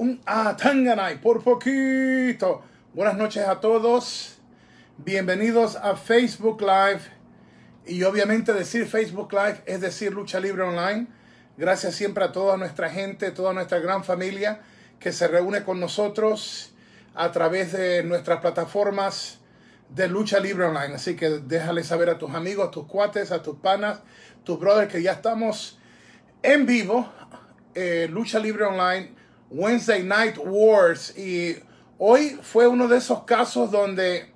un Atanganay por poquito. Buenas noches a todos. Bienvenidos a Facebook Live. Y obviamente decir Facebook Live es decir Lucha Libre Online. Gracias siempre a toda nuestra gente, toda nuestra gran familia que se reúne con nosotros a través de nuestras plataformas de Lucha Libre Online. Así que déjale saber a tus amigos, a tus cuates, a tus panas, tus brothers que ya estamos en vivo. Eh, Lucha Libre Online, Wednesday Night Wars. Y hoy fue uno de esos casos donde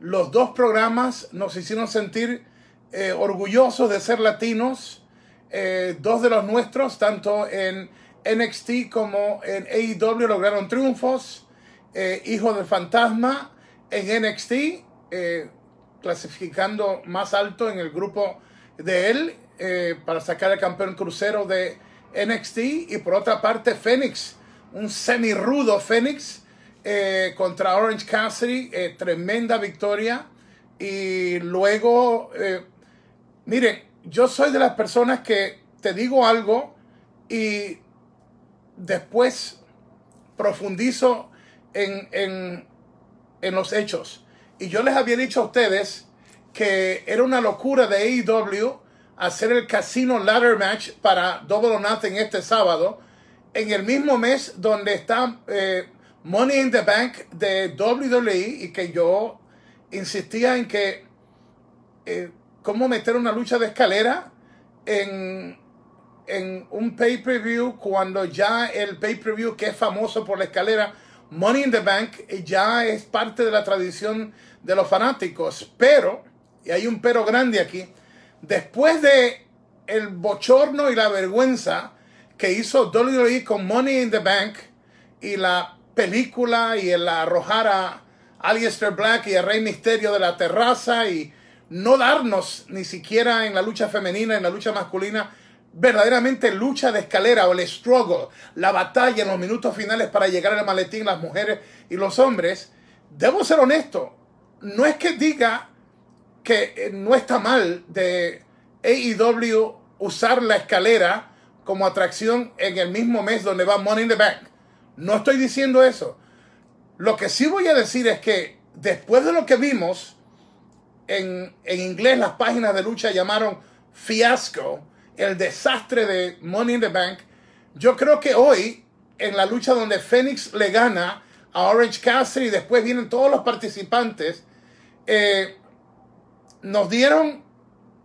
los dos programas nos hicieron sentir eh, orgullosos de ser latinos. Eh, dos de los nuestros, tanto en NXT como en AEW, lograron triunfos. Hijo del Fantasma en NXT, clasificando más alto en el grupo de él para sacar el campeón crucero de NXT. Y por otra parte, Phoenix un semi-rudo Phoenix eh, contra Orange Cassidy, eh, tremenda victoria. Y luego, eh, yo soy de las personas que te digo algo y después profundizo en, en, en los hechos. Y yo les había dicho a ustedes que era una locura de AEW hacer el Casino Ladder Match para Double or Nothing este sábado en el mismo mes donde está eh, Money in the Bank de WWE y que yo insistía en que eh, cómo meter una lucha de escalera en, en un pay-per-view cuando ya el pay-per-view que es famoso por la escalera Money in the Bank ya es parte de la tradición de los fanáticos. Pero, y hay un pero grande aquí, después de el bochorno y la vergüenza que hizo WWE con Money in the Bank y la película y el arrojar a Aleister Black y a Rey Misterio de la terraza y no darnos ni siquiera en la lucha femenina, en la lucha masculina, verdaderamente lucha de escalera o el struggle, la batalla en los minutos finales para llegar al maletín, las mujeres y los hombres, debo ser honesto, no es que diga que eh, no está mal de AEW usar la escalera como atracción en el mismo mes donde va Money in the Bank. No estoy diciendo eso. Lo que sí voy a decir es que después de lo que vimos, en, en inglés las páginas de lucha llamaron fiasco, el desastre de Money in the Bank, yo creo que hoy, en la lucha donde Phoenix le gana a Orange Cassidy y después vienen todos los participantes, eh, nos dieron,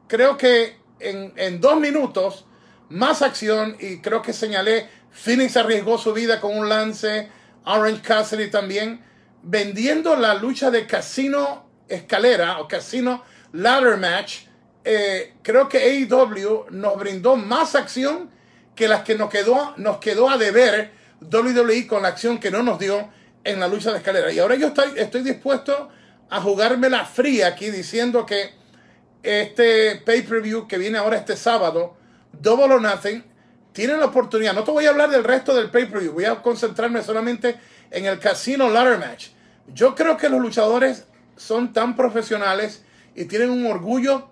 creo que en, en dos minutos, más acción y creo que señalé, Phoenix arriesgó su vida con un lance, Orange Cassidy también, vendiendo la lucha de casino escalera o casino ladder match. Eh, creo que AEW nos brindó más acción que las que nos quedó, nos quedó a deber WWE con la acción que no nos dio en la lucha de escalera. Y ahora yo estoy, estoy dispuesto a jugármela fría aquí diciendo que este pay-per-view que viene ahora este sábado Double or Nothing, tienen la oportunidad. No te voy a hablar del resto del pay-per-view, voy a concentrarme solamente en el Casino Ladder Match. Yo creo que los luchadores son tan profesionales y tienen un orgullo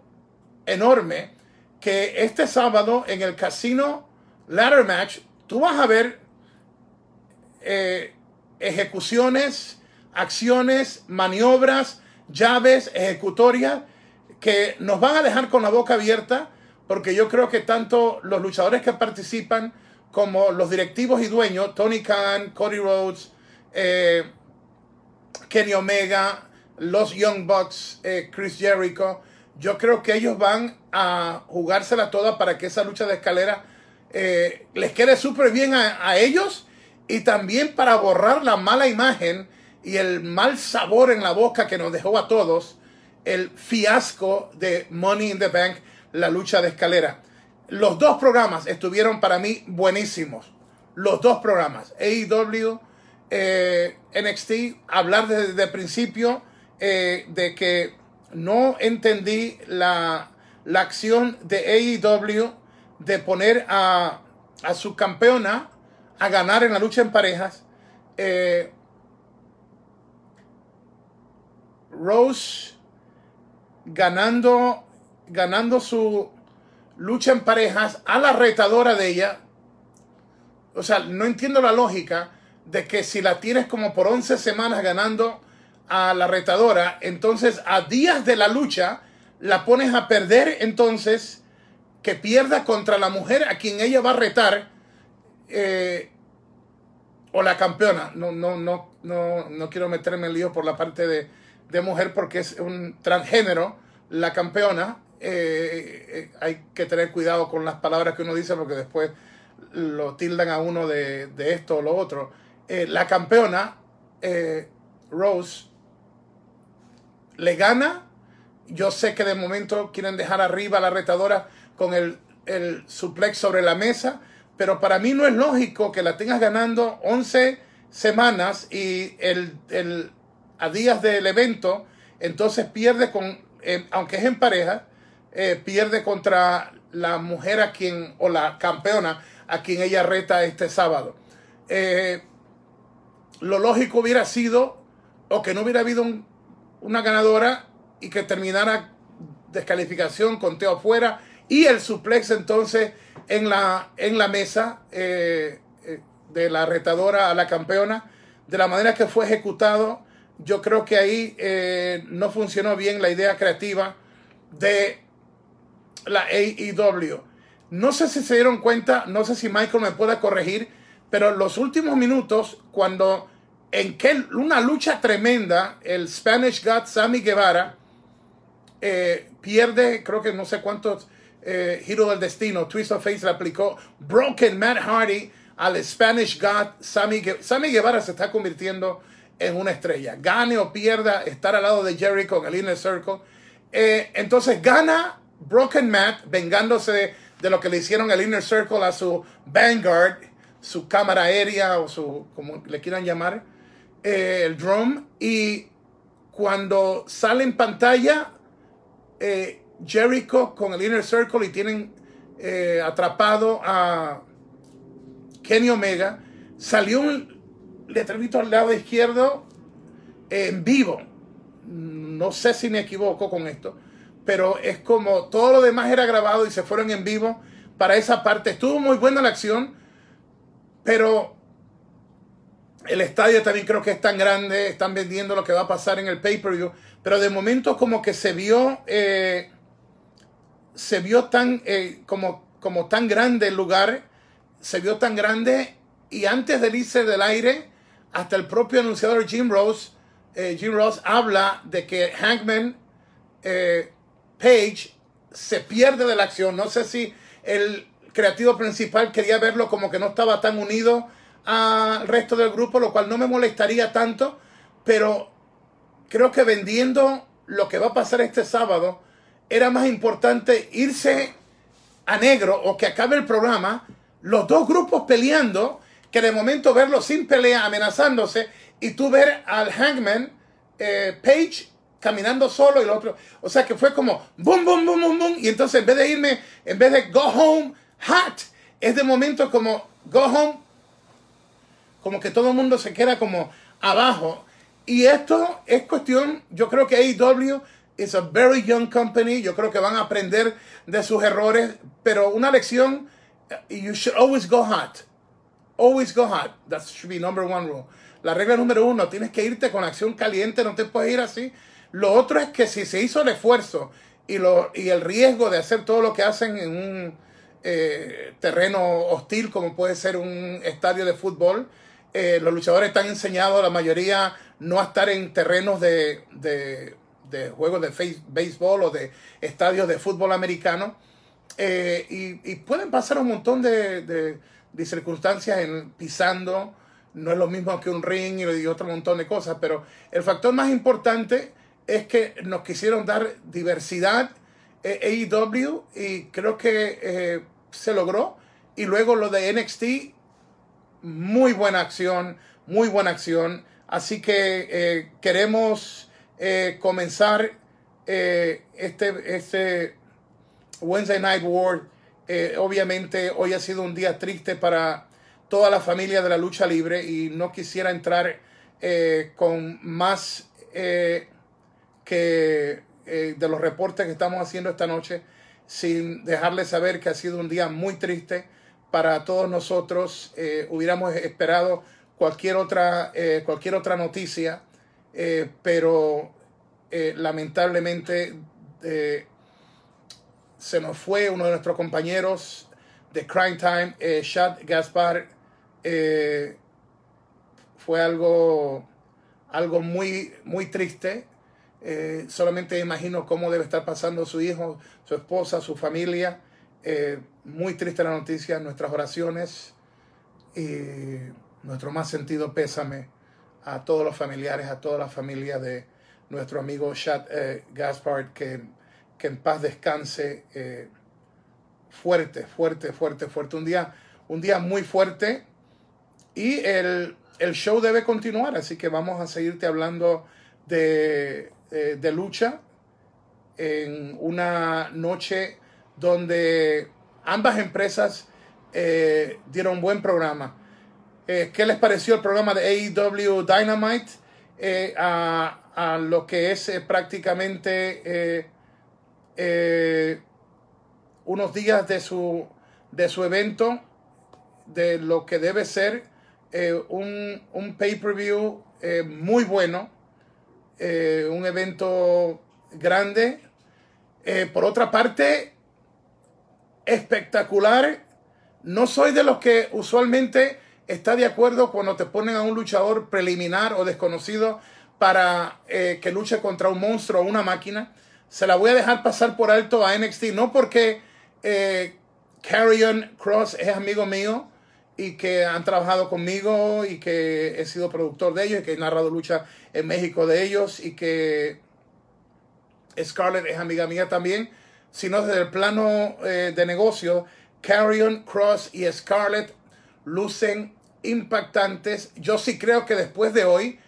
enorme que este sábado en el Casino Ladder Match tú vas a ver eh, ejecuciones, acciones, maniobras, llaves, ejecutorias que nos van a dejar con la boca abierta porque yo creo que tanto los luchadores que participan como los directivos y dueños, Tony Khan, Cody Rhodes, eh, Kenny Omega, los Young Bucks, eh, Chris Jericho, yo creo que ellos van a jugársela toda para que esa lucha de escalera eh, les quede súper bien a, a ellos y también para borrar la mala imagen y el mal sabor en la boca que nos dejó a todos el fiasco de Money in the Bank la lucha de escalera. Los dos programas estuvieron para mí buenísimos. Los dos programas. AEW, eh, NXT, hablar desde el principio eh, de que no entendí la, la acción de AEW de poner a, a, su campeona a ganar en la lucha en parejas. Eh, Rose ganando ganando su lucha en parejas a la retadora de ella. O sea, no entiendo la lógica. de que si la tienes como por 11 semanas ganando a la retadora, entonces a días de la lucha la pones a perder, entonces que pierda contra la mujer a quien ella va a retar eh, o la campeona. No, no, no, no, no quiero meterme en lío por la parte de, de mujer porque es un transgénero, la campeona. Eh, eh, hay que tener cuidado con las palabras que uno dice porque después lo tildan a uno de, esto o lo otro. la campeona, Rose, le gana. Yo sé que de momento quieren dejar arriba a la retadora con el, suplex sobre la mesa, pero para mí no es lógico que la tengas ganando 11 semanas y el, el a días del evento, entonces pierde con, eh, aunque es en pareja, eh, pierde contra la mujer a quien, o la campeona a quien ella reta este sábado. Eh, lo lógico hubiera sido, o que no hubiera habido un una ganadora y que terminara descalificación, conteo afuera y el suplex entonces en la, en la mesa eh, de la retadora a la campeona. De la manera que fue ejecutado, yo creo que ahí no funcionó bien la idea creativa de la AEW. No sé si se dieron cuenta, no sé si Michael me pueda corregir, pero los últimos minutos, cuando en una lucha tremenda, el Spanish God Sammy Guevara eh, pierde, creo que no sé cuántos eh, giros del destino, Twist of Face le aplicó, Broken Matt Hardy al Spanish God Sammy Guevara. Sammy Guevara se está convirtiendo en una estrella. Gane o pierda, estar al lado de Jericho en el Inner Circle. Eh, entonces gana Broken Matt, vengándose de, lo que le hicieron el Inner Circle a su Vanguard, su cámara aérea o su, como le quieran llamar. Eh, el drum y cuando sale en pantalla eh, Jericho con el Inner Circle y tienen eh, atrapado a Kenny Omega, salió un letrerito al lado izquierdo en vivo. No sé si me equivoco con esto, pero es como todo lo demás era grabado y se fueron en vivo para esa parte. Estuvo muy buena la acción, pero el estadio también creo que es tan grande, están vendiendo lo que va a pasar en el pay-per-view, pero de momento como que se vio, eh, se vio tan, eh, como, como tan grande el lugar, se vio tan grande y antes de irse del aire, hasta el propio anunciador Jim Rose, eh, Jim Rose habla de que Hankman Page se pierde de la acción. No sé si el creativo principal quería verlo como que no estaba tan unido al resto del grupo, lo cual no me molestaría tanto, pero creo que vendiendo lo que va a pasar este sábado, era más importante irse a negro o que acabe el programa, los dos grupos peleando, que de momento verlos sin pelea, amenazándose, y tú ver al Hangman eh, Page caminando solo y el otro. O sea que fue como boom, boom, boom, boom, boom. Y entonces en vez de irme, en vez de go home hot, es de momento como go home como que todo el mundo se queda como abajo. Y esto es cuestión, yo creo que AEW is a very young company, yo creo que van a aprender de sus errores, pero una lección, you should always go hot. Always go hot. That should be number one rule. La regla número uno, tienes que irte con acción caliente, no te puedes ir así. Lo otro es que si se hizo el esfuerzo y, lo, y el riesgo de hacer todo lo que hacen en un eh, terreno hostil como puede ser un estadio de fútbol, eh, los luchadores están enseñados, la mayoría, no a estar en terrenos de, de, juegos de béisbol o de estadios de fútbol americano. Eh, y, pueden pasar un montón de, circunstancias en, pisando. No es lo mismo que un ring y, otro montón de cosas, pero el factor más importante es que nos quisieron dar diversidad eh, AEW y creo que se logró. Y luego lo de NXT muy buena acción, muy buena acción. Así que eh, queremos eh, comenzar eh, este, este Wednesday Night War. obviamente hoy ha sido un día triste para toda la familia de la lucha libre y no quisiera entrar con más que de los reportes que estamos haciendo esta noche sin dejarles saber que ha sido un día muy triste para todos nosotros. Eh, hubiéramos esperado cualquier otra, eh, cualquier otra noticia, eh, pero lamentablemente se nos fue uno de nuestros compañeros de Crime Time, Shad Gaspar. fue algo, algo muy, muy triste. Solamente imagino cómo debe estar pasando su hijo, su esposa, su familia. muy triste la noticia, nuestras oraciones y nuestro más sentido pésame a todos los familiares, a toda la familia de nuestro amigo Chad eh, Gaspard, que, que, en paz descanse. Eh, fuerte, fuerte, fuerte, fuerte. Un día, un día muy fuerte. Y el, show debe continuar, así que vamos a seguirte hablando de, eh, de lucha en una noche donde ambas empresas eh, dieron buen programa. Eh, ¿Qué les pareció el programa de AEW Dynamite? Eh, a, lo que es prácticamente unos días de su, de su evento, de lo que debe ser un, un pay-per-view muy bueno, un evento grande. por otra parte, espectacular no soy de los que usualmente está de acuerdo cuando te ponen a un luchador preliminar o desconocido para eh, que luche contra un monstruo o una máquina. Se la voy a dejar pasar por alto a NXT, no porque eh, Carrion Cross es amigo mío y que han trabajado conmigo y que he sido productor de ellos y que he narrado lucha en México de ellos y que Scarlett es amiga mía también, sino desde el plano eh, de negocio Carrion Cross y Scarlett lucen impactantes. Yo sí creo que después de hoy,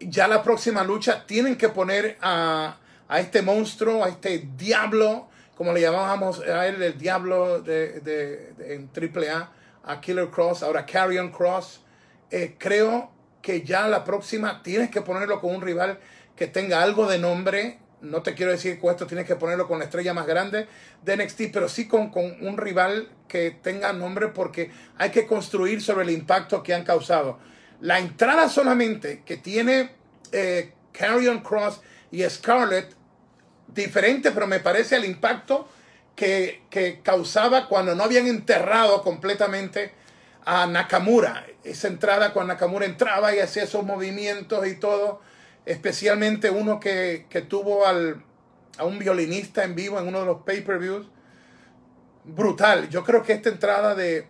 ya la próxima lucha, tienen que poner a, este monstruo, a este diablo, como le llamábamos a él, el diablo de, de, en AAA, a Killer Cross, ahora Carrion Cross. Eh, creo que ya la próxima tienes que ponerlo con un rival que tenga algo de nombre, no te quiero decir que esto tienes que ponerlo con la estrella más grande de NXT, pero sí con, un rival que tenga nombre porque hay que construir sobre el impacto que han causado. La entrada solamente que tiene eh, Carrion Cross y Scarlett, diferente, pero me parece el impacto que, que causaba cuando no habían enterrado completamente a Nakamura. Esa entrada cuando Nakamura entraba y hacía esos movimientos y todo especialmente uno que, tuvo al, a un violinista en vivo en uno de los pay-per-views. Brutal. Yo creo que esta entrada de,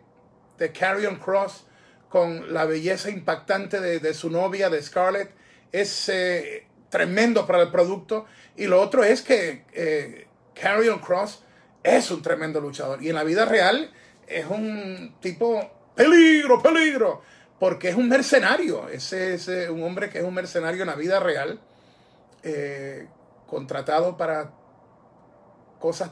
de Carrion Cross con la belleza impactante de, su novia, de Scarlett, es eh, tremendo para el producto. Y lo otro es que eh, Carrion Cross es un tremendo luchador. Y en la vida real es un tipo peligro, peligro porque es un mercenario. Ese es eh, un hombre que es un mercenario en la vida real, eh, contratado para cosas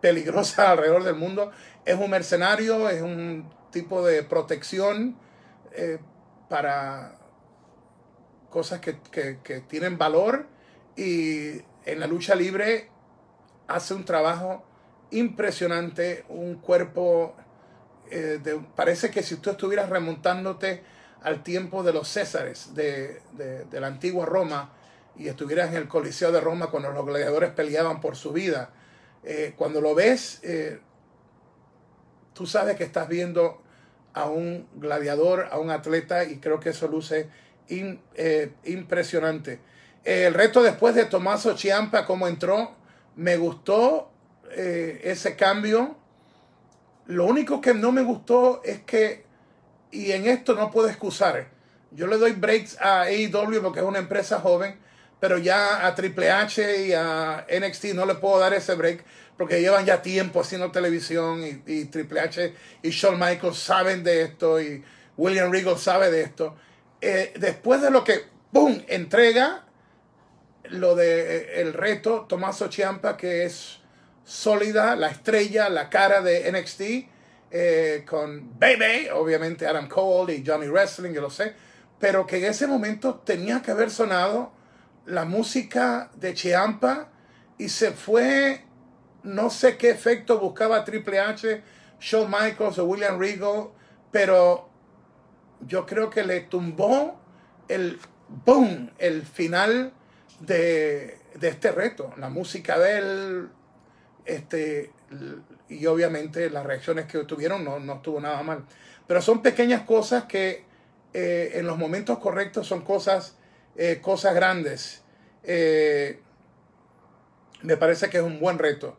peligrosas alrededor del mundo. Es un mercenario, es un tipo de protección eh, para cosas que, que tienen valor y en la lucha libre hace un trabajo impresionante, un cuerpo eh, parece que si tú estuvieras remontándote al tiempo de los Césares de, la antigua Roma y estuvieras en el Coliseo de Roma cuando los gladiadores peleaban por su vida, eh, cuando lo ves, eh, tú sabes que estás viendo a un gladiador, a un atleta y creo que eso luce impresionante. el reto después de Tomaso Chiampa, cómo entró, me gustó ese cambio lo único que no me gustó es que, y en esto no puedo excusar, yo le doy breaks a AEW porque es una empresa joven, pero ya a Triple H y a NXT no le puedo dar ese break porque llevan ya tiempo haciendo televisión y, Triple H y Shawn Michaels saben de esto y William Regal sabe de esto. Eh, después de lo que, ¡boom!, entrega lo de eh, reto Tomaso Ciampa, que es sólida, la estrella, la cara de NXT, eh, con Baby, obviamente Adam Cole y Johnny Wrestling, yo lo sé, pero que en ese momento tenía que haber sonado la música de Chiampa y se fue, no sé qué efecto buscaba Triple H, Shawn Michaels o William Regal, pero yo creo que le tumbó el boom, el final de, de este reto. La música de él, este, y obviamente las reacciones que tuvieron no, no estuvo nada mal. Pero son pequeñas cosas que eh, en los momentos correctos son cosas, eh, cosas grandes. Eh, me parece que es un buen reto.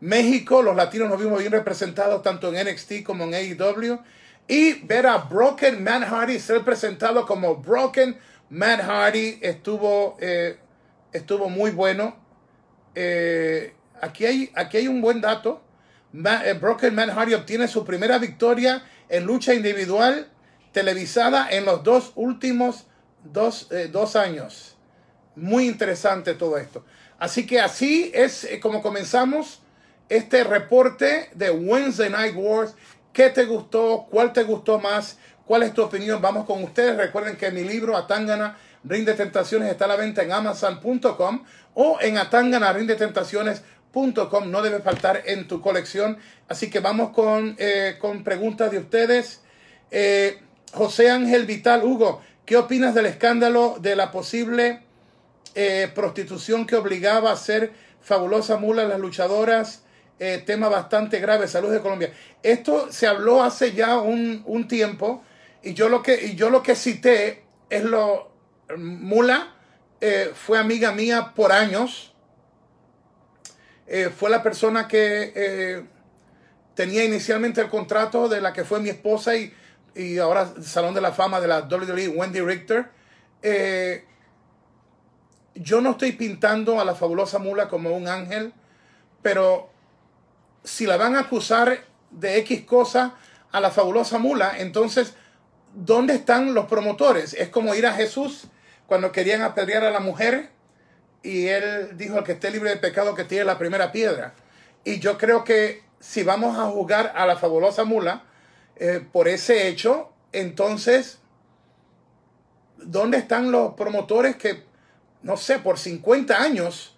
México, los latinos nos vimos bien representados tanto en NXT como en AEW. Y ver a Broken Man Hardy ser presentado como Broken Man Hardy estuvo, estuvo muy bueno. Aquí, hay, aquí hay un buen dato. Broken Man Hardy obtiene su primera victoria en lucha individual televisada en los dos últimos dos, eh, dos años. Muy interesante todo esto. Así que así es eh, como comenzamos este reporte de Wednesday Night Wars. ¿Qué te gustó? ¿Cuál te gustó más? ¿Cuál es tu opinión? Vamos con ustedes. Recuerden que mi libro Atangana Rinde Tentaciones está a la venta en amazon.com o en Atangana Rinde Tentaciones.com. No debe faltar en tu colección. Así que vamos con, eh, con preguntas de ustedes. José Ángel Vital, Hugo, ¿qué opinas del escándalo de la posible eh, prostitución que obligaba a ser fabulosa mula a las luchadoras? Eh, tema bastante grave, salud de Colombia. Esto se habló hace ya un, tiempo y yo, lo que, y yo lo que cité es lo... Mula eh, fue amiga mía por años. Fue la persona que tenía inicialmente el contrato de la que fue mi esposa y y ahora Salón de la Fama de la WWE, Wendy Richter. Eh, yo no estoy pintando a la fabulosa mula como un ángel, pero si la van a acusar de X cosa a la fabulosa mula, entonces, ¿dónde están los promotores? Es como ir a Jesús cuando querían apedrear a la mujer y él dijo, que esté libre de pecado que tiene la primera piedra. Y yo creo que si vamos a jugar a la fabulosa mula, eh, por ese hecho, entonces, ¿dónde están los promotores que, no sé, por 50 años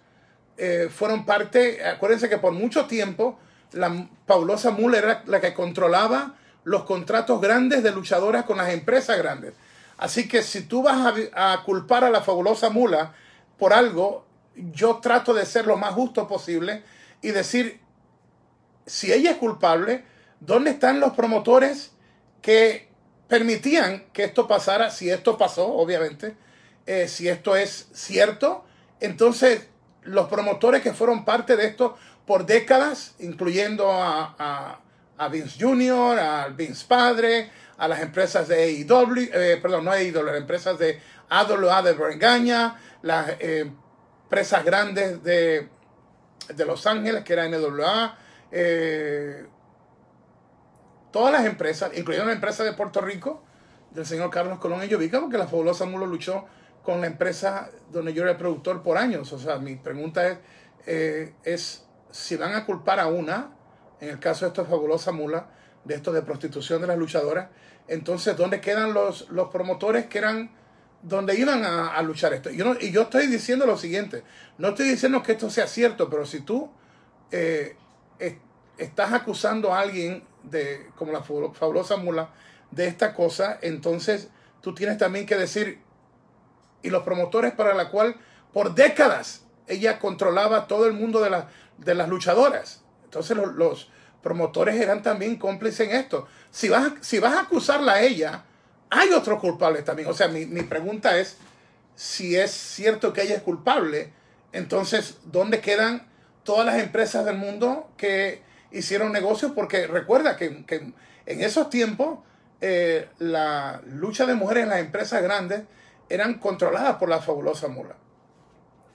eh, fueron parte, acuérdense que por mucho tiempo la Paulosa Mula era la que controlaba los contratos grandes de luchadoras con las empresas grandes. Así que si tú vas a, a, culpar a la fabulosa mula por algo, yo trato de ser lo más justo posible y decir, si ella es culpable, ¿Dónde están los promotores que permitían que esto pasara? Si esto pasó, obviamente, eh, si esto es cierto, entonces los promotores que fueron parte de esto por décadas, incluyendo a, Vince Jr., a Vince Padre, a las empresas de AEW, eh, perdón, no AEW, las empresas de AWA de Bergaña, las eh, empresas grandes de, de Los Ángeles, que era NWA, eh, todas las empresas, incluyendo la empresa de Puerto Rico, del señor Carlos Colón y Llovica, porque la fabulosa Mulo luchó con la empresa donde yo era el productor por años. O sea, mi pregunta es, eh, es si van a culpar a una, en el caso de esta fabulosa mula, de esto de prostitución de las luchadoras, entonces, ¿dónde quedan los, los promotores que eran donde iban a, luchar esto? Yo y yo estoy diciendo lo siguiente, no estoy diciendo que esto sea cierto, pero si tú eh, estás acusando a alguien de, como la fabulosa mula, de esta cosa, entonces tú tienes también que decir, y los promotores para la cual por décadas ella controlaba todo el mundo de, de las luchadoras. Entonces los, promotores eran también cómplices en esto. Si vas, si vas a acusarla a ella, hay otros culpables también. O sea, mi, mi pregunta es, si es cierto que ella es culpable, entonces, ¿dónde quedan todas las empresas del mundo que hicieron negocios porque recuerda que, en esos tiempos eh, la lucha de mujeres en las empresas grandes eran controladas por la fabulosa mula.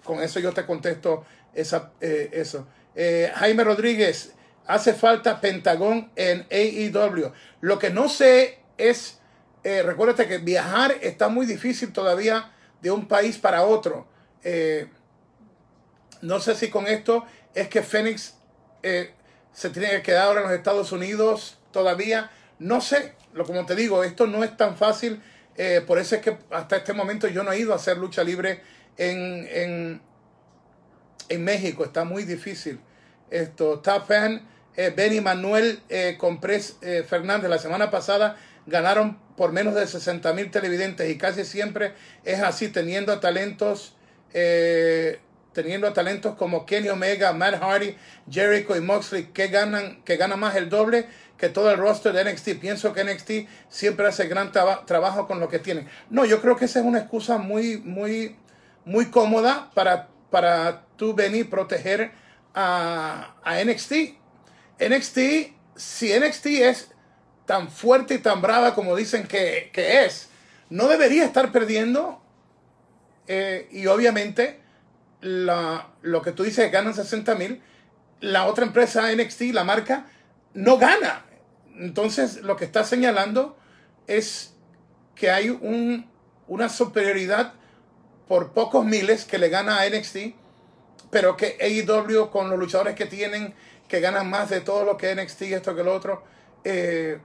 Con eso yo te contesto esa, eh, eso. Eh, Jaime Rodríguez, hace falta Pentagón en AEW. Lo que no sé es, recuérdate que viajar está muy difícil todavía de un país para otro. no sé si con esto es que Fénix se tiene que quedar ahora en los Estados Unidos todavía. No sé, lo como te digo, esto no es tan fácil. Eh, por eso es que hasta este momento yo no he ido a hacer lucha libre en, en, en México. Está muy difícil. Esto, Top Fan, eh, Manuel eh, Comprés eh, Fernández la semana pasada ganaron por menos de 60 mil televidentes y casi siempre es así, teniendo talentos, eh, teniendo talentos como Kenny Omega, Matt Hardy, Jericho y Moxley que ganan, que ganan más el doble que todo el roster de NXT. Pienso que NXT siempre hace gran trabajo con lo que tienen. No, yo creo que esa es una excusa muy, muy, muy cómoda para, para tú venir a proteger a, NXT. NXT, si NXT es tan fuerte y tan brava como dicen que, es, no debería estar perdiendo. Eh, y obviamente, la, lo que tú dices, ganan 60 mil. La otra empresa, NXT, la marca, no gana. Entonces, lo que está señalando es que hay un, una superioridad por pocos miles que le gana a NXT, pero que AEW con los luchadores que tienen, que ganan más de todo lo que NXT, esto que lo otro, eh,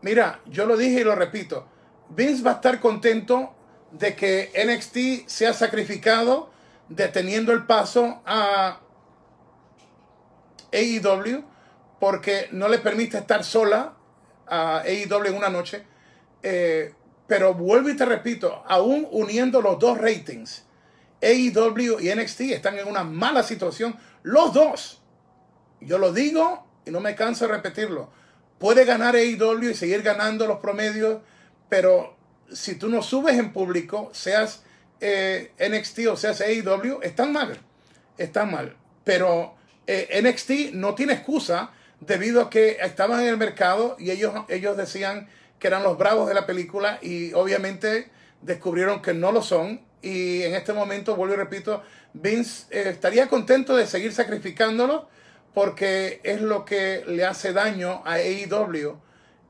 Mira, yo lo dije y lo repito. Vince va a estar contento de que NXT sea sacrificado deteniendo el paso a AEW porque no le permite estar sola a AEW en una noche. Eh, pero vuelvo y te repito, aún uniendo los dos ratings, AEW y NXT están en una mala situación. Los dos. Yo lo digo y no me canso de repetirlo puede ganar AEW y seguir ganando los promedios, pero si tú no subes en público, seas eh, NXT o seas AEW, están mal. Están mal. Pero eh, NXT no tiene excusa debido a que estaban en el mercado y ellos, ellos decían que eran los bravos de la película y obviamente descubrieron que no lo son. Y en este momento, vuelvo y repito, Vince eh, estaría contento de seguir sacrificándolo porque es lo que le hace daño a AEW.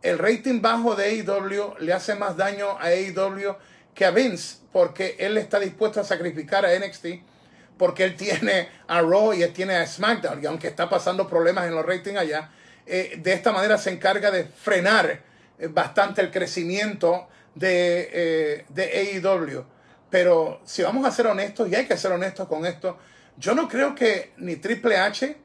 El rating bajo de AEW le hace más daño a AEW que a Vince, porque él está dispuesto a sacrificar a NXT, porque él tiene a Raw y él tiene a SmackDown, y aunque está pasando problemas en los ratings allá, eh, de esta manera se encarga de frenar eh, bastante el crecimiento de, eh, de AEW. Pero si vamos a ser honestos, y hay que ser honestos con esto, yo no creo que ni Triple H,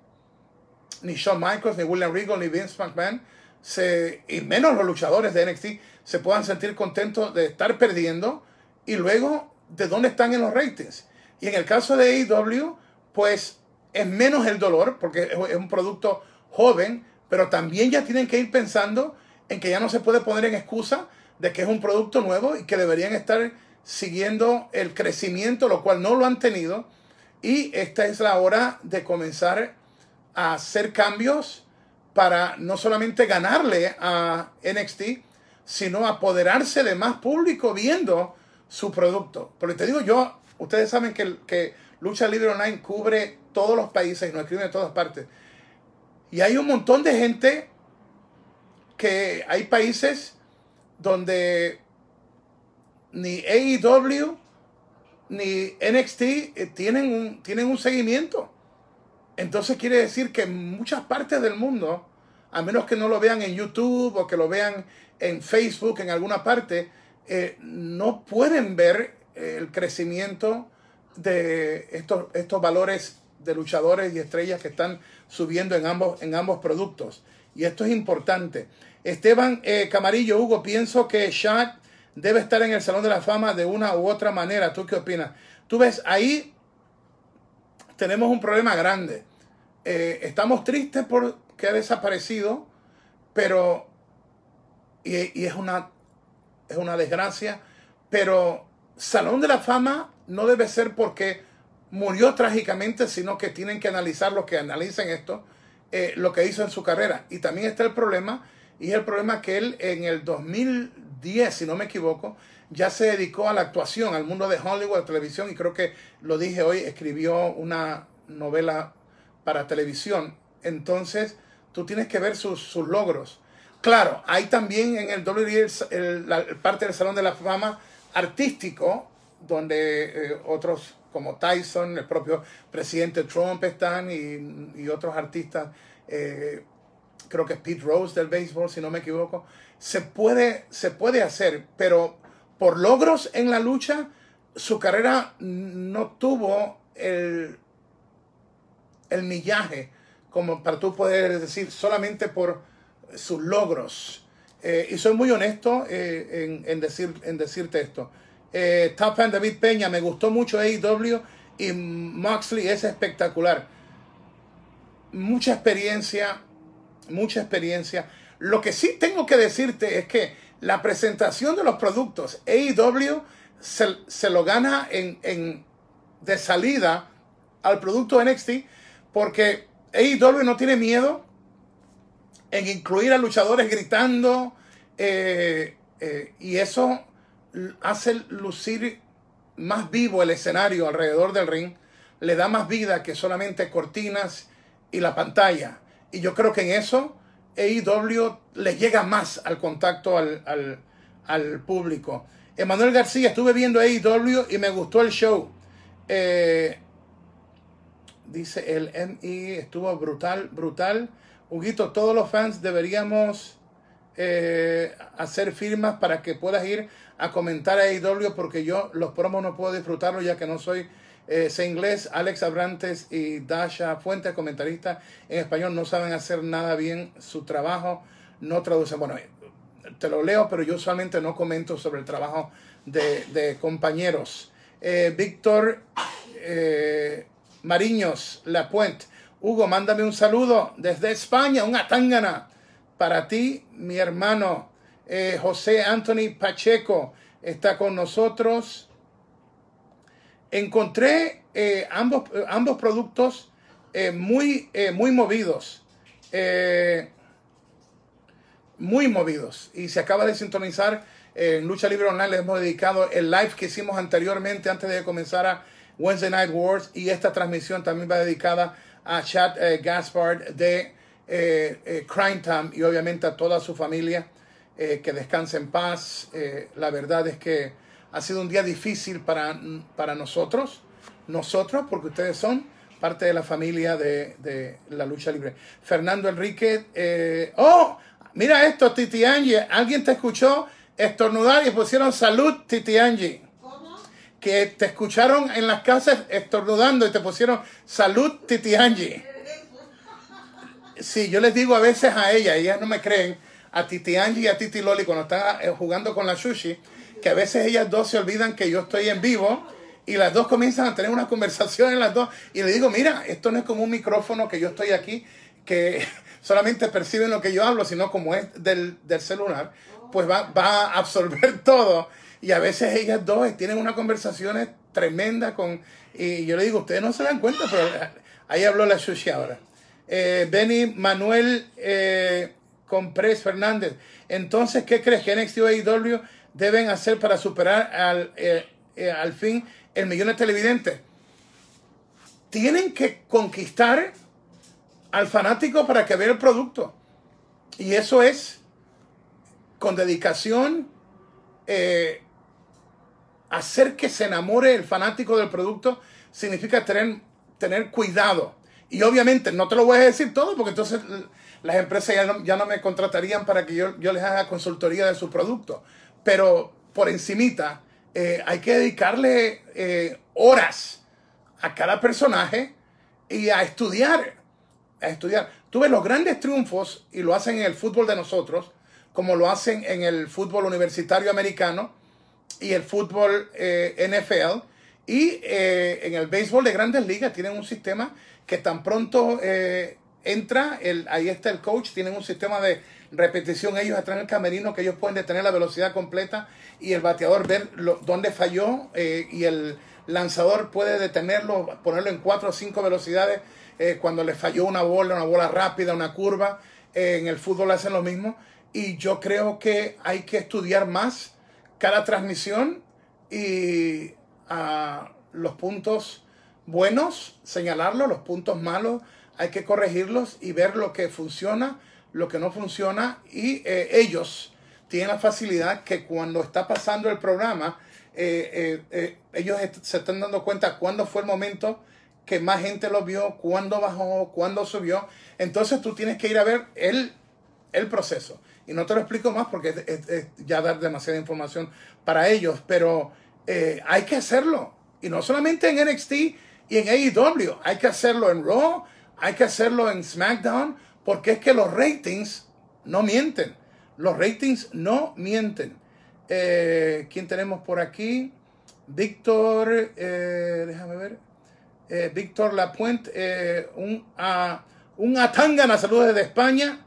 ni Shawn Michaels, ni William Regal, ni Vince McMahon, se, y menos los luchadores de NXT, se puedan sentir contentos de estar perdiendo y luego de dónde están en los ratings. Y en el caso de AEW, pues es menos el dolor, porque es un producto joven, pero también ya tienen que ir pensando en que ya no se puede poner en excusa de que es un producto nuevo y que deberían estar siguiendo el crecimiento, lo cual no lo han tenido. Y esta es la hora de comenzar a hacer cambios para no solamente ganarle a NXT, sino apoderarse de más público viendo su producto. Porque te digo yo, ustedes saben que, que Lucha Libre Online cubre todos los países y nos escriben de todas partes. Y hay un montón de gente que hay países donde ni AEW ni NXT eh, tienen un, tienen un seguimiento. Entonces quiere decir que muchas partes del mundo, a menos que no lo vean en YouTube o que lo vean en Facebook, en alguna parte, eh, no pueden ver el crecimiento de estos, estos valores de luchadores y estrellas que están subiendo en ambos, en ambos productos. Y esto es importante. Esteban eh, Camarillo, Hugo, pienso que Shaq debe estar en el Salón de la Fama de una u otra manera. ¿Tú qué opinas? Tú ves, ahí tenemos un problema grande. Eh, estamos tristes porque ha desaparecido, pero, y, es, una, es una desgracia, pero Salón de la Fama no debe ser porque murió trágicamente, sino que tienen que analizar lo que analicen esto, eh, lo que hizo en su carrera. Y también está el problema, y es el problema que él en el 2010, si no me equivoco, ya se dedicó a la actuación, al mundo de Hollywood, a televisión, y creo que lo dije hoy, escribió una novela para televisión. Entonces, tú tienes que ver sus, logros. Claro, hay también en el WWE el, la parte del Salón de la Fama artístico, donde eh, otros como Tyson, el propio presidente Trump están y, otros artistas, eh, creo que Pete Rose del béisbol, si no me equivoco, se puede, se puede hacer, pero por logros en la lucha, su carrera no tuvo el, el millaje como para tú poder decir solamente por sus logros. Eh, y soy muy honesto eh, en, decir, en decirte esto. Eh, Top Fan David Peña, me gustó mucho AEW y Moxley es espectacular. Mucha experiencia, mucha experiencia. Lo que sí tengo que decirte es que la presentación de los productos AEW se, lo gana en, en, de salida al producto NXT porque AEW no tiene miedo en incluir a luchadores gritando eh, eh, y eso hace lucir más vivo el escenario alrededor del ring, le da más vida que solamente cortinas y la pantalla. Y yo creo que en eso AEW le llega más al contacto al, al, público. Emanuel García, estuve viendo AEW y me gustó el show. Eh, dice el MI, estuvo brutal, brutal. Huguito, todos los fans deberíamos eh, hacer firmas para que puedas ir a comentar a AEW porque yo los promos no puedo disfrutarlo ya que no soy eh, inglés. Alex Abrantes y Dasha Fuentes, comentaristas en español, no saben hacer nada bien su trabajo, no traducen. Bueno, te lo leo, pero yo usualmente no comento sobre el trabajo de, compañeros. Eh, Víctor eh, Mariños, La Puente. Hugo, mándame un saludo desde España, un atangana para ti, mi hermano. Eh, José Anthony Pacheco está con nosotros. Encontré eh, ambos, ambos productos eh, muy, muy movidos. muy movidos. Y se acaba de sintonizar en Lucha Libre Online. Le hemos dedicado el live que hicimos anteriormente antes de comenzar a Wednesday Night Wars. Y esta transmisión también va dedicada a Chad Gaspard de Crime Time y obviamente a toda su familia. Eh, que descanse en paz. Eh, la verdad es que ha sido un día difícil para, para nosotros, nosotros, porque ustedes son parte de la familia de, la lucha libre. Fernando Enrique, eh, oh, mira esto, Titi Angie, alguien te escuchó estornudar y pusieron salud, Titi Angie. Que te escucharon en las casas estornudando y te pusieron salud, Titi Angie. Sí, yo les digo a veces a ella, ellas no me creen, a Titi Angie y a Titi Loli cuando están eh, jugando con la sushi, que a veces ellas dos se olvidan que yo estoy en vivo y las dos comienzan a tener una conversación en las dos y le digo, mira, esto no es como un micrófono que yo estoy aquí, que solamente perciben lo que yo hablo, sino como es del, celular, pues va, va, a absorber todo. Y a veces ellas dos tienen una conversación tremenda con... Y yo le digo, ustedes no se dan cuenta, pero ahí habló la sushi ahora. Eh, Benny Manuel eh, con Pres Fernández. Entonces, ¿qué crees que NXT AEW deben hacer para superar al, eh, eh, al fin el millón de televidentes? Tienen que conquistar al fanático para que vea el producto. Y eso es con dedicación, eh, hacer que se enamore el fanático del producto significa tener, tener cuidado. Y obviamente no te lo voy a decir todo porque entonces las empresas ya no, me contratarían para que yo, les haga consultoría de su producto. Pero por encimita, eh, hay que dedicarle eh, horas a cada personaje y a estudiar, a estudiar. Tuve los grandes triunfos y lo hacen en el fútbol de nosotros, como lo hacen en el fútbol universitario americano y el fútbol eh, NFL. Y en el béisbol de grandes ligas tienen un sistema que tan pronto entra, el, ahí está el coach, tienen un sistema de repetición ellos atrás en el camerino que ellos pueden detener la velocidad completa y el bateador ver dónde falló eh, y el lanzador puede detenerlo, ponerlo en cuatro o cinco velocidades eh, cuando le falló una bola, una bola rápida, una curva. Eh, en el fútbol hacen lo mismo y yo creo que hay que estudiar más cada transmisión y a los puntos buenos, señalarlos, los puntos malos, hay que corregirlos y ver lo que funciona, lo que no funciona y eh, ellos tienen la facilidad que cuando está pasando el programa, eh, eh, ellos se están dando cuenta cuándo fue el momento que más gente lo vio, cuándo bajó, cuándo subió. Entonces tú tienes que ir a ver el, el proceso. Y no te lo explico más porque ya dar demasiada información para ellos, pero hay que hacerlo. Y no solamente en NXT y en AEW, hay que hacerlo en Raw, hay que hacerlo en SmackDown porque es que los ratings no mienten. Los ratings no mienten. Eh, ¿Quién tenemos por aquí? Víctor, eh, déjame ver. Eh, Víctor Lapuente, un, a, un saludos desde España.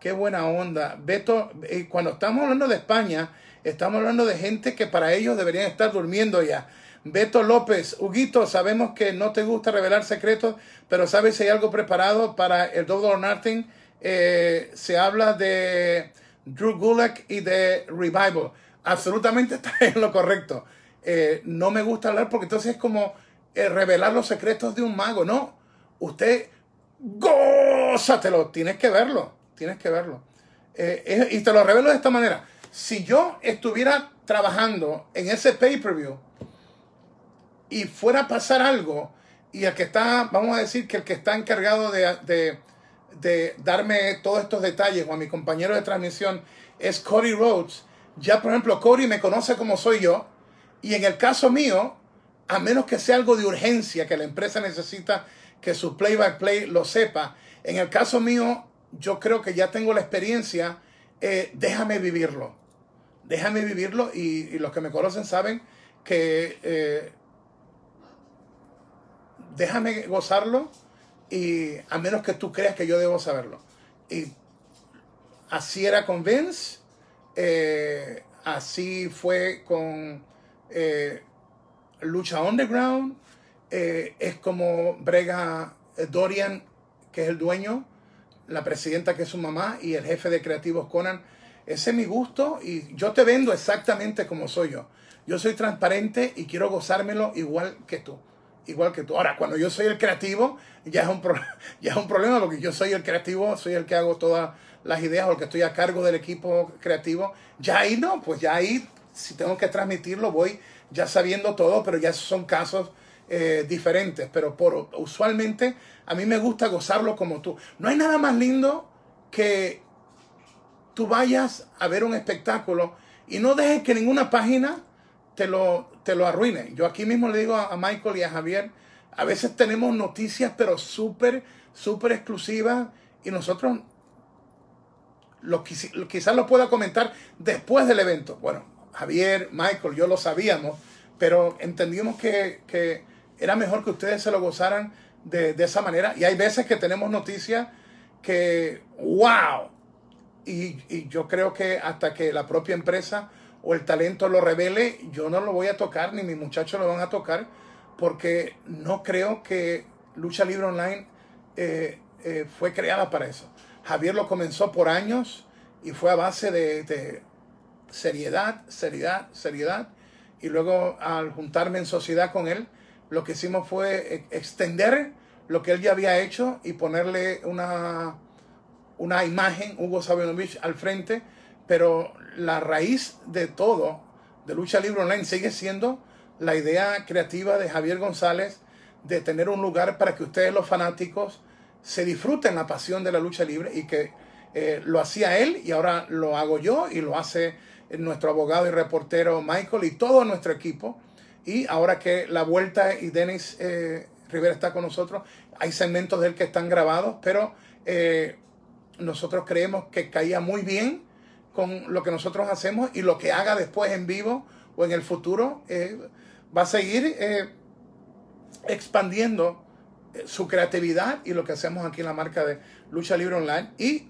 Qué buena onda. Beto, cuando estamos hablando de España, estamos hablando de gente que para ellos deberían estar durmiendo ya. Beto López, Huguito, sabemos que no te gusta revelar secretos, pero sabes si hay algo preparado para el Double or Nothing. se habla de Drew Gulak y de Revival. Absolutamente está en lo correcto. Eh, no me gusta hablar porque entonces es como eh, revelar los secretos de un mago. No, usted gózatelo, tienes que verlo, tienes que verlo. Eh, y te lo revelo de esta manera. Si yo estuviera trabajando en ese pay-per-view y fuera a pasar algo y el que está, vamos a decir que el que está encargado de de darme todos estos detalles o a mi compañero de transmisión es Cody Rhodes. Ya, por ejemplo, Cody me conoce como soy yo. Y en el caso mío, a menos que sea algo de urgencia, que la empresa necesita que su play-by-play lo sepa, en el caso mío, yo creo que ya tengo la experiencia. Eh, déjame vivirlo. Déjame vivirlo. Y, los que me conocen saben que eh, déjame gozarlo y a menos que tú creas que yo debo saberlo. Y así era con Vince, eh, así fue con eh, Lucha Underground, eh, es como brega Dorian, que es el dueño, la presidenta que es su mamá y el jefe de creativos Conan. Ese es mi gusto y yo te vendo exactamente como soy yo. Yo soy transparente y quiero gozármelo igual que tú igual que tú. Ahora, cuando yo soy el creativo, ya es un, ya es un problema porque yo soy el creativo, soy el que hago todas las ideas o el que estoy a cargo del equipo creativo. Ya ahí no, pues ya ahí, si tengo que transmitirlo, voy ya sabiendo todo, pero ya son casos eh, diferentes. Pero por, usualmente a mí me gusta gozarlo como tú. No hay nada más lindo que tú vayas a ver un espectáculo y no dejes que ninguna página te lo, te lo arruine. Yo aquí mismo le digo a, Michael y a Javier, a veces tenemos noticias pero súper, súper exclusivas y nosotros lo, quizás lo pueda comentar después del evento. Bueno, Javier, Michael, yo lo sabíamos, pero entendimos que, era mejor que ustedes se lo gozaran de, esa manera. Y hay veces que tenemos noticias que, wow, y, y yo creo que hasta que la propia empresa o el talento lo revele, yo no lo voy a tocar, ni mis muchachos lo van a tocar, porque no creo que Lucha Libre Online eh, eh, fue creada para eso. Javier lo comenzó por años y fue a base de, seriedad, seriedad, seriedad. Y luego al juntarme en sociedad con él, lo que hicimos fue e, extender lo que él ya había hecho y ponerle una, una imagen, Hugo Sabinovich, al frente pero la raíz de todo, de Lucha Libre Online, sigue siendo la idea creativa de Javier González de tener un lugar para que ustedes los fanáticos se disfruten la pasión de la lucha libre y que eh, lo hacía él y ahora lo hago yo y lo hace nuestro abogado y reportero Michael y todo nuestro equipo. Y ahora que la vuelta y Denis eh, Rivera está con nosotros, hay segmentos de él que están grabados, pero eh, nosotros creemos que caía muy bien con lo que nosotros hacemos y lo que haga después en vivo o en el futuro eh, va a seguir eh, expandiendo eh, su creatividad y lo que hacemos aquí en la marca de Lucha Libre Online. Y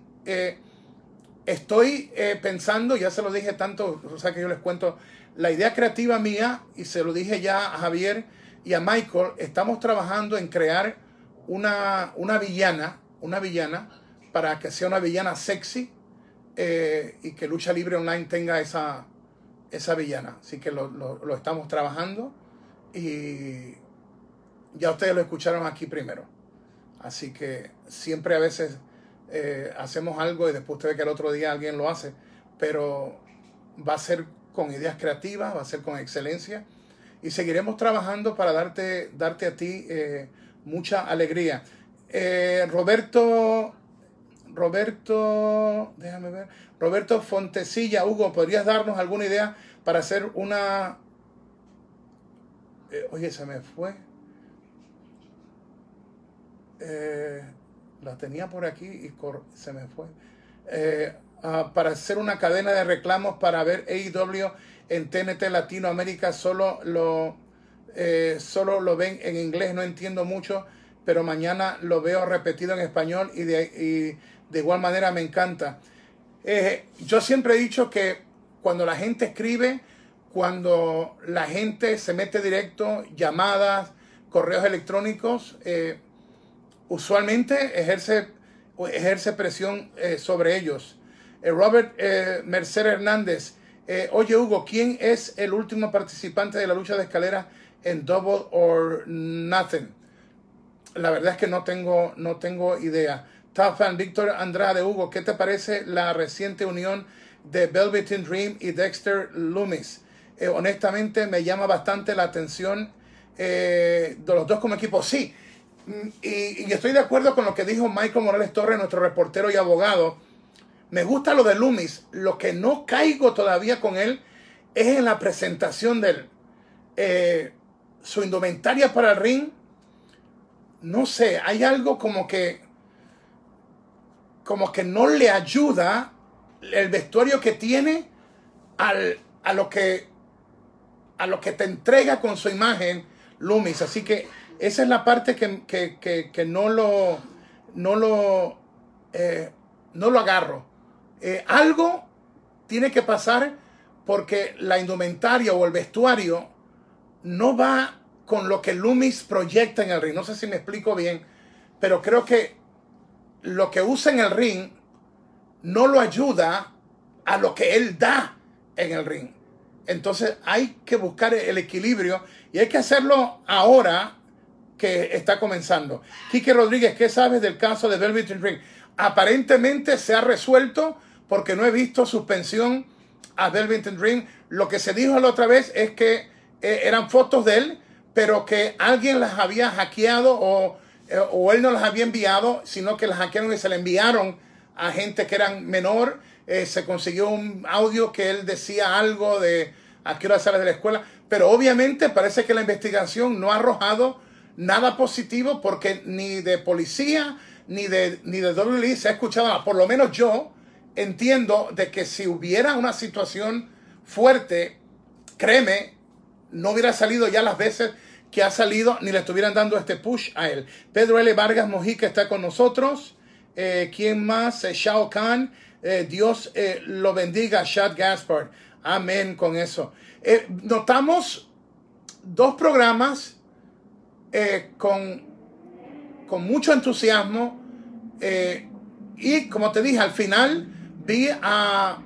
estoy pensando, ya se lo dije tanto, o sea que yo les cuento, la idea creativa mía, y se lo dije ya a Javier y a Michael, estamos trabajando en crear una, una villana, una villana, para que sea una villana sexy, eh, y que Lucha Libre Online tenga esa, esa villana. Así que lo, lo, estamos trabajando y ya ustedes lo escucharon aquí primero. Así que siempre a veces eh, hacemos algo y después usted ve que el otro día alguien lo hace, pero va a ser con ideas creativas, va a ser con excelencia y seguiremos trabajando para darte, darte a ti eh, mucha alegría. Roberto Roberto, déjame ver, Roberto Fontecilla, Hugo, ¿podrías darnos alguna idea para hacer una... Eh, oye, se me fue. Eh, la tenía por aquí y se me fue. Eh, ah, para hacer una cadena de reclamos para ver AEW en TNT Latinoamérica. Solo lo, eh, solo lo ven en inglés, no entiendo mucho, pero mañana lo veo repetido en español y de, y de igual manera me encanta. Eh, yo siempre he dicho que cuando la gente escribe, cuando la gente se mete directo, llamadas, correos electrónicos, eh, usualmente ejerce, ejerce presión eh, sobre ellos. Robert Mercer Hernández, oye Hugo, ¿quién es el último participante de la lucha de escalera en Double or Nothing? La verdad es que no tengo, no tengo idea. Tafan, Víctor Andrade, Hugo, ¿qué te parece la reciente unión de Velvet Dream y Dexter Loomis? Eh, honestamente me llama bastante la atención eh, de los dos como equipo. Sí, mm, y, estoy de acuerdo con lo que dijo Michael Morales Torres, nuestro reportero y abogado. Me gusta lo de Loomis. Lo que no caigo todavía con él es en la presentación de él. Eh, su indumentaria para el ring. No sé, hay algo como que como que no le ayuda el vestuario que tiene al, a lo que a que te entrega con su imagen Loomis. Así que esa es la parte que, no lo no lo eh, no lo agarro. Eh, algo tiene que pasar porque la indumentaria o el vestuario no va con lo que Loomis proyecta en el ring. No sé si me explico bien, pero creo que lo que usa en el ring no lo ayuda a lo que él da en el ring. Entonces hay que buscar el equilibrio y hay que hacerlo ahora que está comenzando. Quique Rodríguez, ¿qué sabes del caso de Velvet Ring? Aparentemente se ha resuelto porque no he visto suspensión a Velvet Ring. Lo que se dijo la otra vez es que eh, eran fotos de él, pero que alguien las había hackeado o o él no las había enviado, sino que las hackearon y se le enviaron a gente que eran menor. Eh, se consiguió un audio que él decía algo de a qué hora sale de la escuela, pero obviamente parece que la investigación no ha arrojado nada positivo porque ni de policía ni de, ni de WWE se ha escuchado Por lo menos yo entiendo de que si hubiera una situación fuerte, créeme, no hubiera salido ya las veces que ha salido ni le estuvieran dando este push a él. Pedro L. Vargas Mojica está con nosotros. Eh, ¿Quién más? Eh, Shao Kahn. Eh, Dios lo bendiga. Shad Gaspard. Amén con eso. notamos dos programas con, con mucho entusiasmo. y como te dije, al final vi a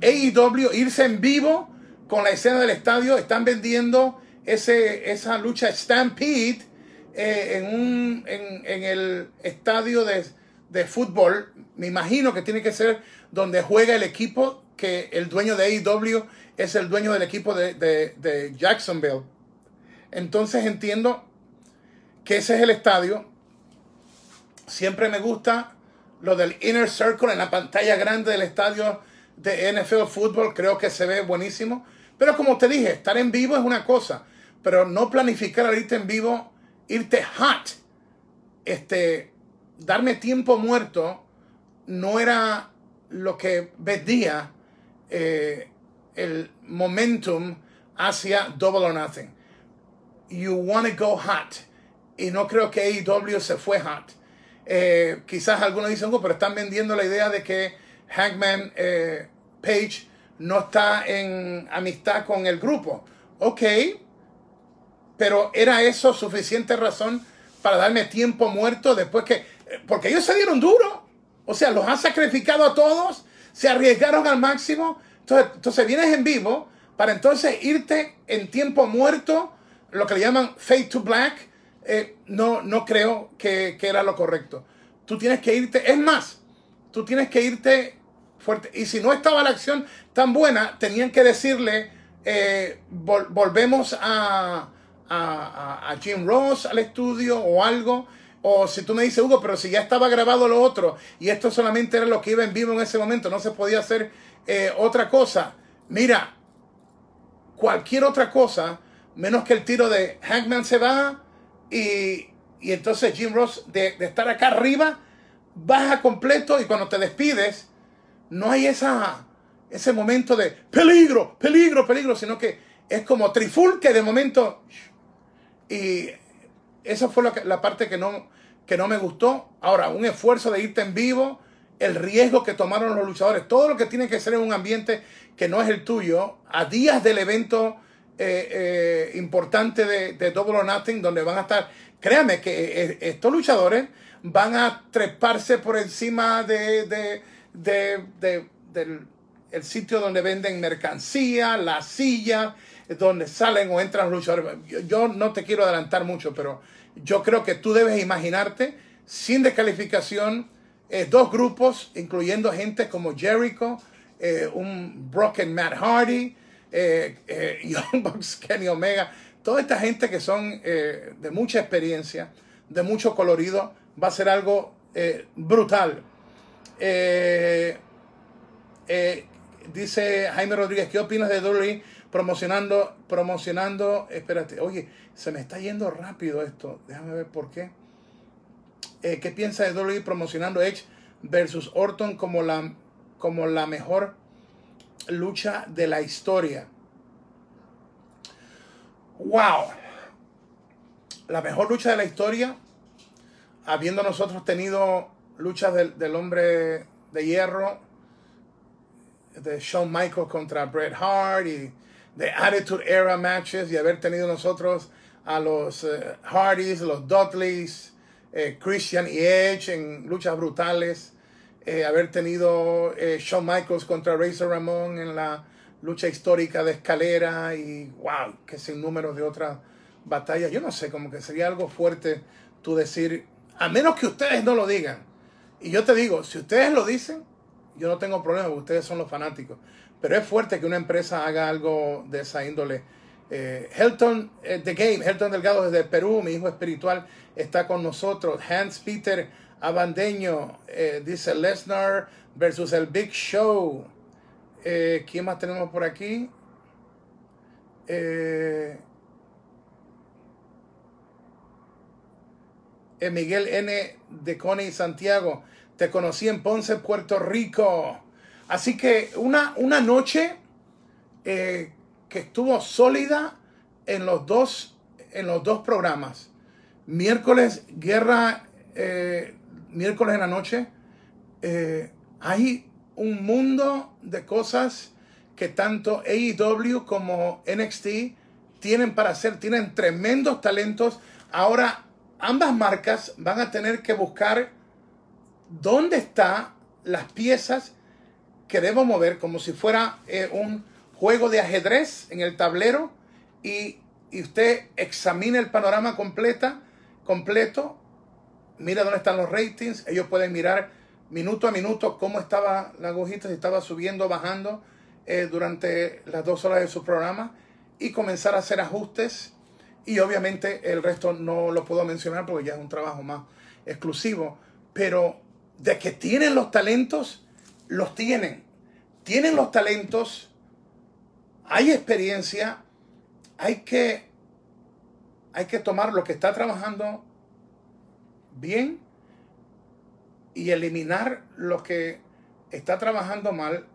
AEW irse en vivo con la escena del estadio. Están vendiendo ese, esa lucha Stampede eh, en, un, en, el estadio de, de, fútbol. Me imagino que tiene que ser donde juega el equipo, que el dueño de AEW es el dueño del equipo de, de Jacksonville. Entonces entiendo que ese es el estadio. Siempre me gusta lo del Inner Circle en la pantalla grande del estadio de NFL Fútbol. Creo que se ve buenísimo. Pero como te dije, estar en vivo es una cosa pero no planificar irte en vivo, irte hot, este, darme tiempo muerto, no era lo que vendía eh, el momentum hacia Double or Nothing. You want to go hot. Y no creo que AEW se fue hot. Eh, quizás algunos dicen, oh, pero están vendiendo la idea de que Hangman eh, Page no está en amistad con el grupo. Ok, pero era eso suficiente razón para darme tiempo muerto después que... Porque ellos se dieron duro. O sea, los han sacrificado a todos, se arriesgaron al máximo. Entonces, entonces vienes en vivo para entonces irte en tiempo muerto, lo que le llaman fade to black. Eh, no, no creo que, que era lo correcto. Tú tienes que irte, es más, tú tienes que irte fuerte. Y si no estaba la acción tan buena, tenían que decirle, eh, volvemos a, a, Jim Ross al estudio o algo. O si tú me dices, Hugo, pero si ya estaba grabado lo otro y esto solamente era lo que iba en vivo en ese momento, no se podía hacer eh, otra cosa. Mira, cualquier otra cosa, menos que el tiro de Hackman se va y, y entonces Jim Ross de, estar acá arriba, baja completo y cuando te despides, no hay esa, ese momento de peligro, peligro, peligro, sino que es como trifulque de momento. Y esa fue la, la parte que no, que no me gustó. Ahora, un esfuerzo de irte en vivo, el riesgo que tomaron los luchadores, todo lo que tiene que ser en un ambiente que no es el tuyo, a días del evento eh, eh, importante de, de, Double or Nothing, donde van a estar, créame que eh, estos luchadores van a treparse por encima de, del el sitio donde venden mercancía, la silla, donde salen o entran luchadores. Yo, no te quiero adelantar mucho, pero yo creo que tú debes imaginarte, sin descalificación, dos grupos, incluyendo gente como Jericho, un Broken Matt Hardy, eh, eh, Young Bucks, Kenny Omega, toda esta gente que son eh, de mucha experiencia, de mucho colorido, va a ser algo eh, brutal. dice Jaime Rodríguez, ¿qué opinas de WWE promocionando, promocionando, espérate, oye, se me está yendo rápido esto, déjame ver por qué. ¿Qué piensa de WWE promocionando Edge versus Orton como la, como la mejor lucha de la historia. ¡Wow! La mejor lucha de la historia, habiendo nosotros tenido luchas del, hombre de hierro, de Shawn Michaels contra Bret Hart y de Attitude Era matches y haber tenido nosotros a los eh, Hardys, los Dudleys, eh, Christian y Edge en luchas brutales. Eh, haber tenido eh, Shawn Michaels contra Razor Ramón en la lucha histórica de escalera y wow, que sin números de otras batallas. Yo no sé, como que sería algo fuerte tú decir, a menos que ustedes no lo digan. Y yo te digo, si ustedes lo dicen, yo no tengo problema, ustedes son los fanáticos. Pero es fuerte que una empresa haga algo de esa índole. Eh, Helton, The Game, Helton Delgado desde Perú, mi hijo espiritual, está con nosotros. Hans Peter Abandeño, eh, dice Lesnar versus el Big Show. Eh, ¿Quién más tenemos por aquí? Eh, Miguel N. de Coney Santiago. Te conocí en Ponce, Puerto Rico. Así que una, una noche que estuvo sólida en los dos, en los dos programas. Miércoles, guerra miércoles en la noche, eh, hay un mundo de cosas que tanto AEW como NXT tienen para hacer, tienen tremendos talentos. Ahora, ambas marcas van a tener que buscar dónde están las piezas que debo mover, como si fuera eh, un juego de ajedrez en el tablero y, y usted examina el panorama completa, completo mira dónde están los ratings, ellos pueden mirar minuto a minuto cómo estaba la agujita, si estaba subiendo o bajando eh, durante las dos horas de su programa y comenzar a hacer ajustes. Y obviamente el resto no lo puedo mencionar porque ya es un trabajo más exclusivo, pero de que tienen los talentos, los tienen. Tienen los talentos, hay experiencia, hay que, hay que tomar lo que está trabajando bien y eliminar lo que está trabajando mal.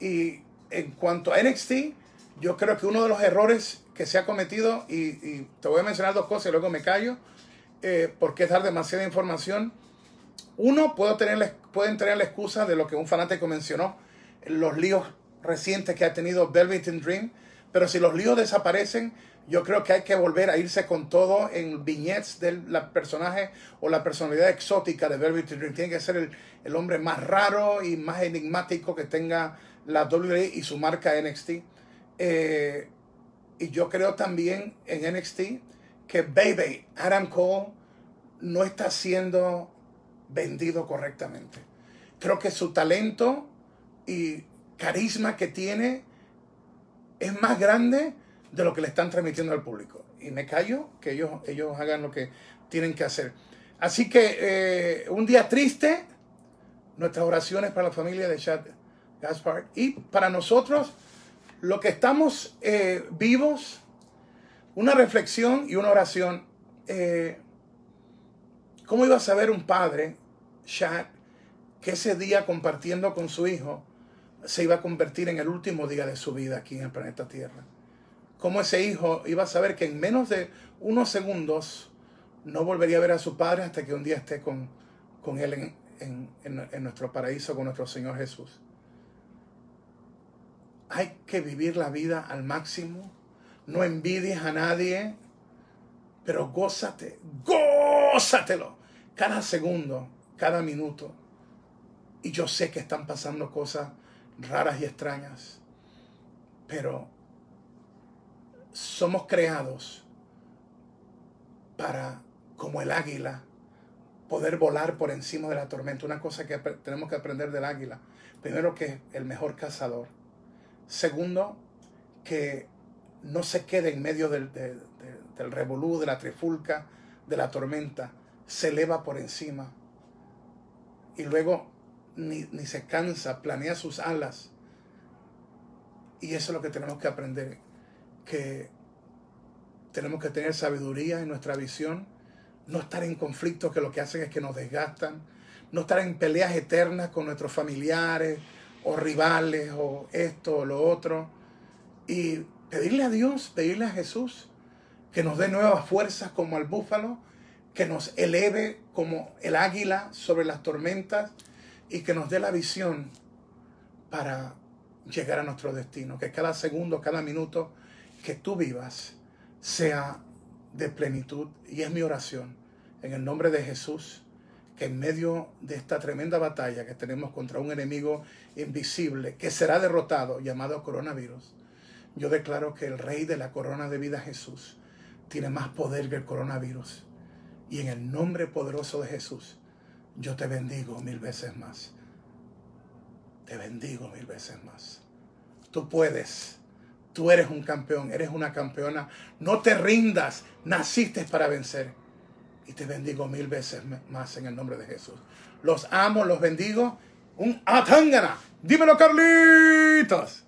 Y en cuanto a NXT, yo creo que uno de los errores que se ha cometido, y, te voy a mencionar dos cosas y luego me callo, eh, porque es dar demasiada información. Uno, puedo tener, la excusa de lo que un fanático mencionó, los líos recientes que ha tenido Velvet Dream, pero si los líos desaparecen, yo creo que hay que volver a irse con todo en vignettes del personaje o la personalidad exótica de Velvet Dream. Tiene que ser el, hombre más raro y más enigmático que tenga la WWE y su marca NXT. Eh, y yo creo también en NXT que Baby Adam Cole no está siendo vendido correctamente. Creo que su talento y carisma que tiene es más grande de lo que le están transmitiendo al público. Y me callo que ellos, ellos hagan lo que tienen que hacer. Así que eh, un día triste, nuestras oraciones para la familia de Chad Gaspar y para nosotros, lo que estamos eh, vivos, una reflexión y una oración. Eh, ¿Cómo iba a saber un padre, Chad, que ese día compartiendo con su hijo se iba a convertir en el último día de su vida aquí en el planeta Tierra. Cómo ese hijo iba a saber que en menos de unos segundos no volvería a ver a su padre hasta que un día esté con, con él en, en nuestro paraíso, con nuestro Señor Jesús. Hay que vivir la vida al máximo. No envidies a nadie, pero gózate, gózatelo. Cada segundo, cada minuto. Y yo sé que están pasando cosas raras y extrañas, pero somos creados para, como el águila, poder volar por encima de la tormenta. Una cosa que tenemos que aprender del águila. Primero que el mejor cazador. Segundo, que no se quede en medio del, del revolú, de la trifulca, de la tormenta. Se eleva por encima. Y luego ni, se cansa, planea sus alas. Y eso es lo que tenemos que aprender. Que tenemos que tener sabiduría en nuestra visión. No estar en conflictos que lo que hacen es que nos desgastan. No estar en peleas eternas con nuestros familiares o rivales o esto o lo otro. Y pedirle a Dios, pedirle a Jesús que nos dé nuevas fuerzas como al búfalo, que nos eleve como el águila sobre las tormentas y que nos dé la visión para llegar a nuestro destino. Que cada segundo, cada minuto que tú vivas sea de plenitud. Y es mi oración en el nombre de Jesús que en medio de esta tremenda batalla que tenemos contra un enemigo invisible que será derrotado llamado coronavirus, yo declaro que el rey de la corona de vida Jesús tiene más poder que el coronavirus. Y en el nombre poderoso de Jesús, yo te bendigo mil veces más. Te bendigo mil veces más. Tú puedes. Tú eres un campeón, eres una campeona. No te rindas. Naciste para vencer. Y te bendigo mil veces más en el nombre de Jesús. Los amo, los bendigo. Un atangana. Dímelo, Carlitos.